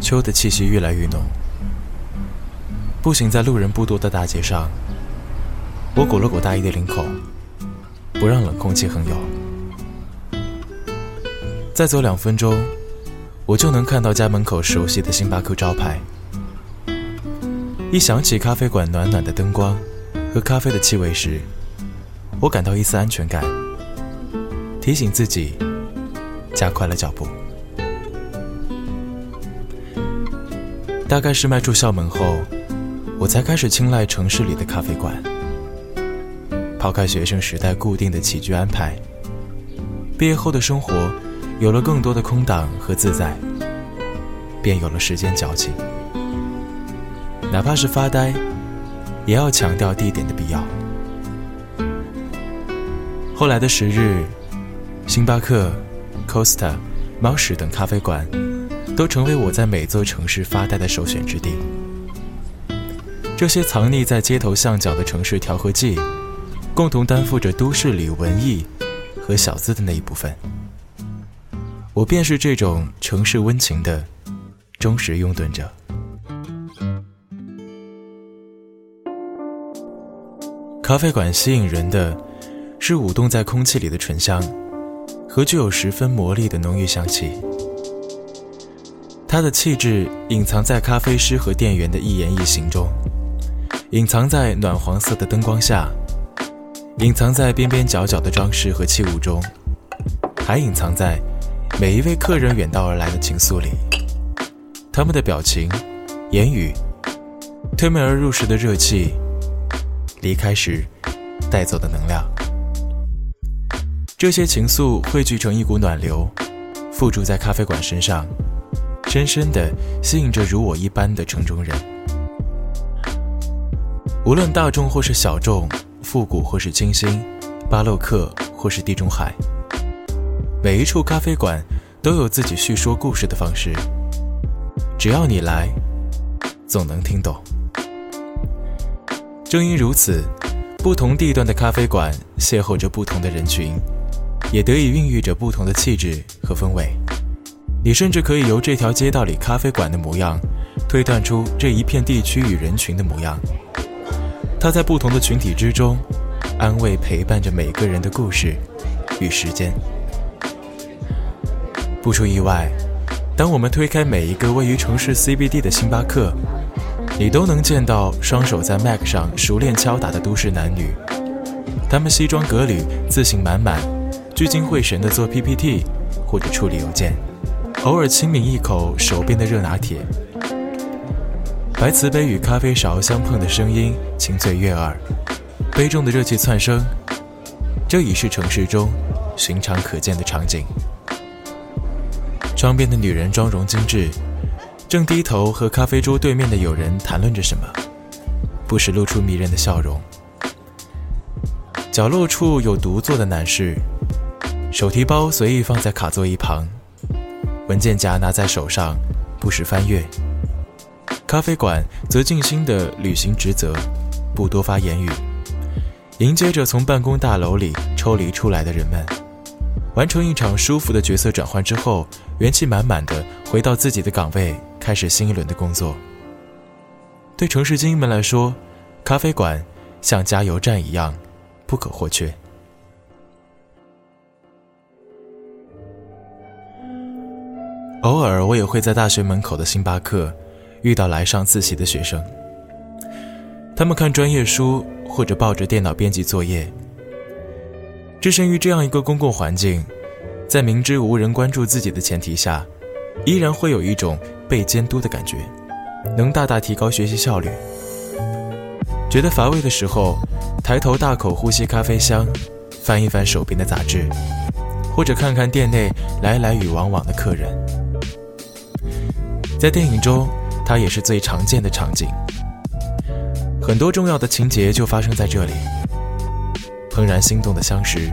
秋的气息越来越浓。步行在路人不多的大街上，我裹了裹大衣的领口，不让冷空气横游。再走两分钟，我就能看到家门口熟悉的星巴克招牌。一想起咖啡馆暖暖的灯光和咖啡的气味时，我感到一丝安全感，提醒自己加快了脚步。大概是迈出校门后，我才开始青睐城市里的咖啡馆。抛开学生时代固定的起居安排，毕业后的生活有了更多的空档和自在，便有了时间矫情。哪怕是发呆，也要强调地点的必要。后来的十日，星巴克、Costa、猫屎等咖啡馆，都成为我在每座城市发呆的首选之地。这些藏匿在街头巷角的城市调和剂，共同担负着都市里文艺和小资的那一部分。我便是这种城市温情的忠实拥趸者。咖啡馆吸引人的。是舞动在空气里的醇香，和具有十分魔力的浓郁香气。它的气质隐藏在咖啡师和店员的一言一行中，隐藏在暖黄色的灯光下，隐藏在边边角角的装饰和器物中，还隐藏在每一位客人远道而来的情愫里。他们的表情、言语、推门而入时的热气、离开时带走的能量。这些情愫汇聚成一股暖流，附着在咖啡馆身上，深深地吸引着如我一般的城中人。无论大众或是小众，复古或是清新，巴洛克或是地中海，每一处咖啡馆都有自己叙说故事的方式。只要你来，总能听懂。正因如此，不同地段的咖啡馆邂逅着不同的人群。也得以孕育着不同的气质和风味。你甚至可以由这条街道里咖啡馆的模样，推断出这一片地区与人群的模样。它在不同的群体之中，安慰陪伴着每个人的故事与时间。不出意外，当我们推开每一个位于城市 CBD 的星巴克，你都能见到双手在 Mac 上熟练敲打的都市男女。他们西装革履，自信满满。聚精会神地做 PPT 或者处理邮件，偶尔轻抿一口手边的热拿铁，白瓷杯与咖啡勺相碰的声音清脆悦耳，杯中的热气窜升，这已是城市中寻常可见的场景。窗边的女人妆容精致，正低头和咖啡桌对面的友人谈论着什么，不时露出迷人的笑容。角落处有独坐的男士。手提包随意放在卡座一旁，文件夹拿在手上，不时翻阅。咖啡馆则尽心地履行职责，不多发言语，迎接着从办公大楼里抽离出来的人们，完成一场舒服的角色转换之后，元气满满的回到自己的岗位，开始新一轮的工作。对城市精英们来说，咖啡馆像加油站一样，不可或缺。偶尔，我也会在大学门口的星巴克遇到来上自习的学生。他们看专业书，或者抱着电脑编辑作业。置身于这样一个公共环境，在明知无人关注自己的前提下，依然会有一种被监督的感觉，能大大提高学习效率。觉得乏味的时候，抬头大口呼吸咖啡香，翻一翻手边的杂志，或者看看店内来来与往往的客人。在电影中，它也是最常见的场景。很多重要的情节就发生在这里：怦然心动的相识，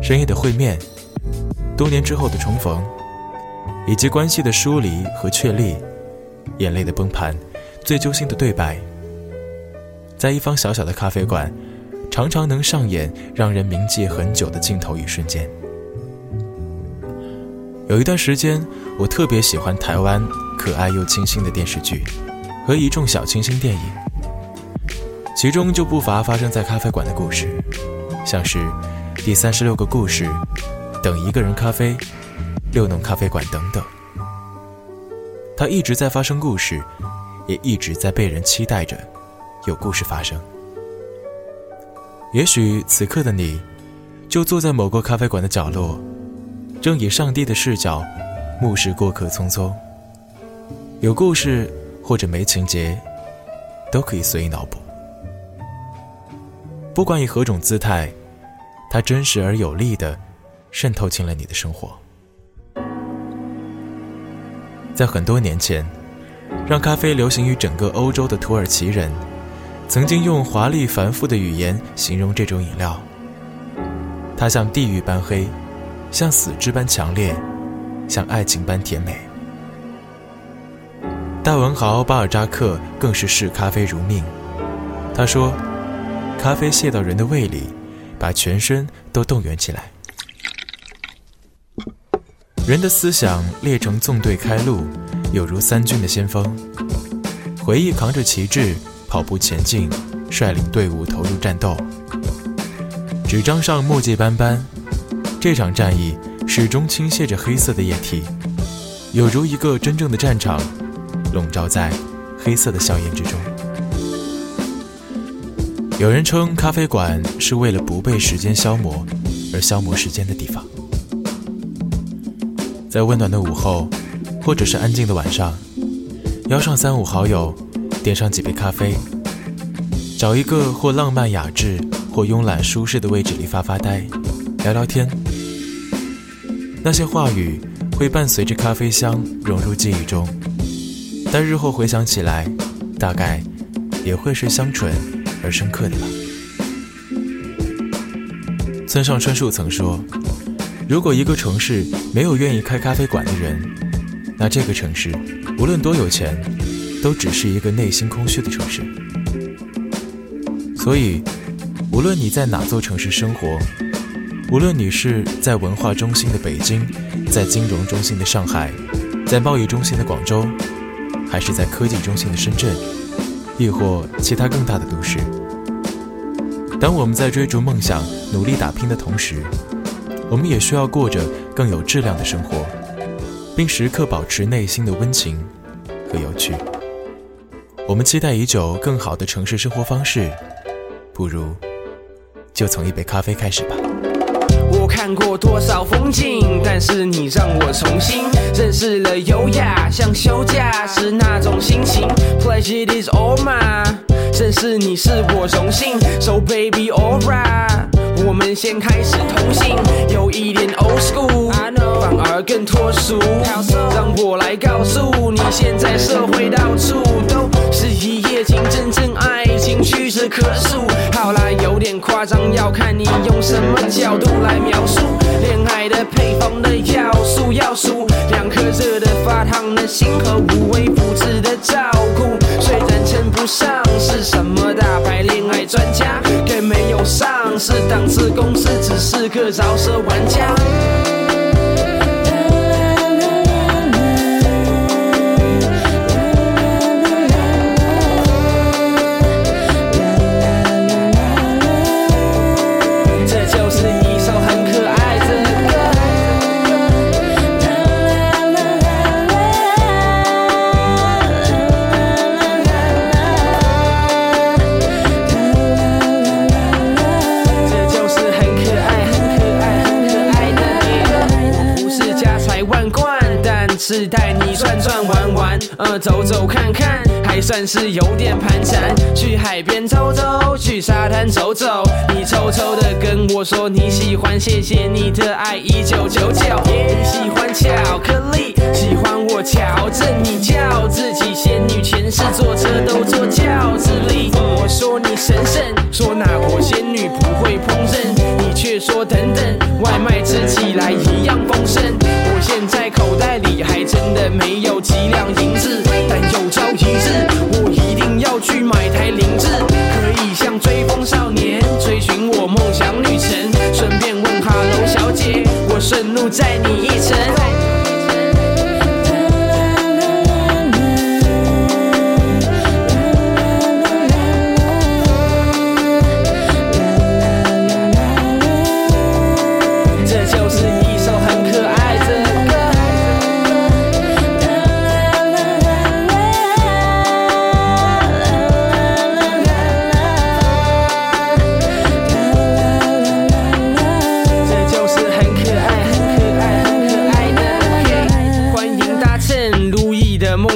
深夜的会面，多年之后的重逢，以及关系的疏离和确立，眼泪的崩盘，最揪心的对白。在一方小小的咖啡馆，常常能上演让人铭记很久的镜头与瞬间。有一段时间，我特别喜欢台湾可爱又清新的电视剧和一众小清新电影，其中就不乏发生在咖啡馆的故事，像是《第三十六个故事》、《等一个人咖啡》、《六弄咖啡馆》等等。它一直在发生故事，也一直在被人期待着有故事发生。也许此刻的你，就坐在某个咖啡馆的角落，正以上帝的视角目视过客匆匆。有故事或者没情节，都可以随意脑补。不管以何种姿态，它真实而有力的渗透进了你的生活。在很多年前，让咖啡流行于整个欧洲的土耳其人，曾经用华丽繁复的语言形容这种饮料。它像地狱般黑，像死之般强烈，像爱情般甜美。大文豪巴尔扎克更是视咖啡如命。他说：“咖啡泻到人的胃里，把全身都动员起来。”人的思想列成纵队开路，有如三军的先锋。回忆扛着旗帜跑步前进，率领队伍投入战斗。纸张上墨迹斑斑，这场战役始终倾泻着黑色的液体，有如一个真正的战场，笼罩在黑色的硝烟之中。有人称咖啡馆是为了不被时间消磨而消磨时间的地方。在温暖的午后，或者是安静的晚上，邀上三五好友，点上几杯咖啡，找一个或浪漫雅致或慵懒舒适的位置里发发呆，聊聊天。那些话语会伴随着咖啡香融入记忆中，但日后回想起来，大概也会是香醇而深刻的吧。村上春树曾说。如果一个城市没有愿意开咖啡馆的人，那这个城市无论多有钱，都只是一个内心空虚的城市。所以，无论你在哪座城市生活，无论你是在文化中心的北京，在金融中心的上海，在贸易中心的广州，还是在科技中心的深圳，亦或其他更大的都市，当我们在追逐梦想、努力打拼的同时，我们也需要过着更有质量的生活，并时刻保持内心的温情和有趣。我们期待已久更好的城市生活方式，不如就从一杯咖啡开始吧。我看过多少风景，但是你让我重新认识了优雅，像休假时那种心情。Pleasure is all mine，认识你是我荣幸。So baby alright。我们先开始同行，有一点 old school，反而更脱俗。让我来告诉你，现在社会到处都是一夜情，真正爱情屈指可数。用什么角度来描述。恋爱的配方的要素要素，两颗热的发烫的心和无微不至的照顾。虽然称不上是什么大牌恋爱专家，更没有上市档次公司，只是个饶舌玩家。是带你转转玩玩，呃，走走看看，还算是有点盘缠。去海边走走，去沙滩走走，你偷偷的跟我说你喜欢，谢谢你的爱，一九九九。你喜欢巧克力，喜欢我瞧着你叫自己仙女，前世坐车都坐轿子里。我说你神圣，说那国仙女不会烹饪，你却说等等，外卖吃起来一样丰盛。我现在口袋里还。真的没有几两银子，但有朝一日我一定要去买台凌志，可以像追风少年追寻我梦想旅程。顺便问哈喽小姐，我顺路载你一程。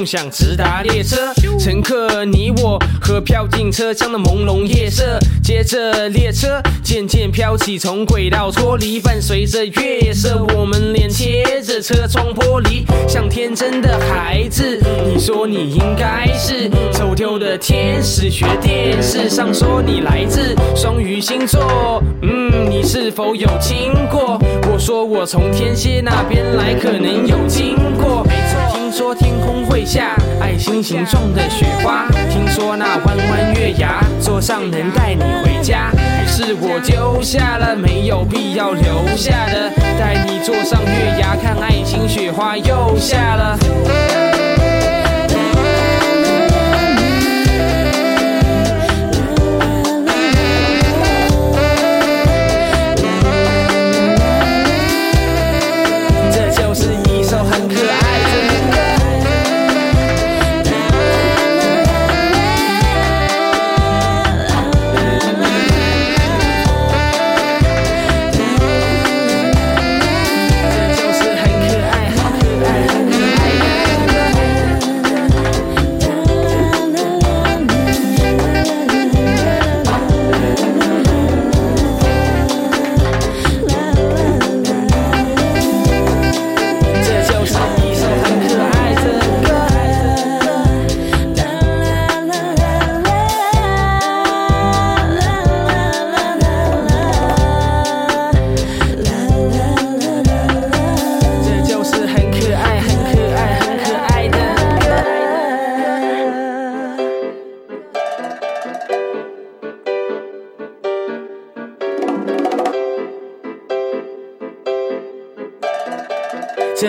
想直达列车，乘客你我和飘进车厢的朦胧夜色。接着列车渐渐飘起，从轨道脱离，伴随着月色，我们脸贴着车窗玻璃，像天真的孩子。你说你应该是走丢的天使，学电视上说你来自双鱼星座。嗯，你是否有听过？我说我从天蝎那边来，可能有经过。听说天空会下爱心形状的雪花，听说那弯弯月牙坐上能带你回家。于是我丢下了没有必要留下的，带你坐上月牙看爱心雪花又下了。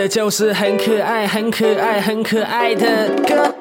就是很可爱、很可爱、很可爱的歌。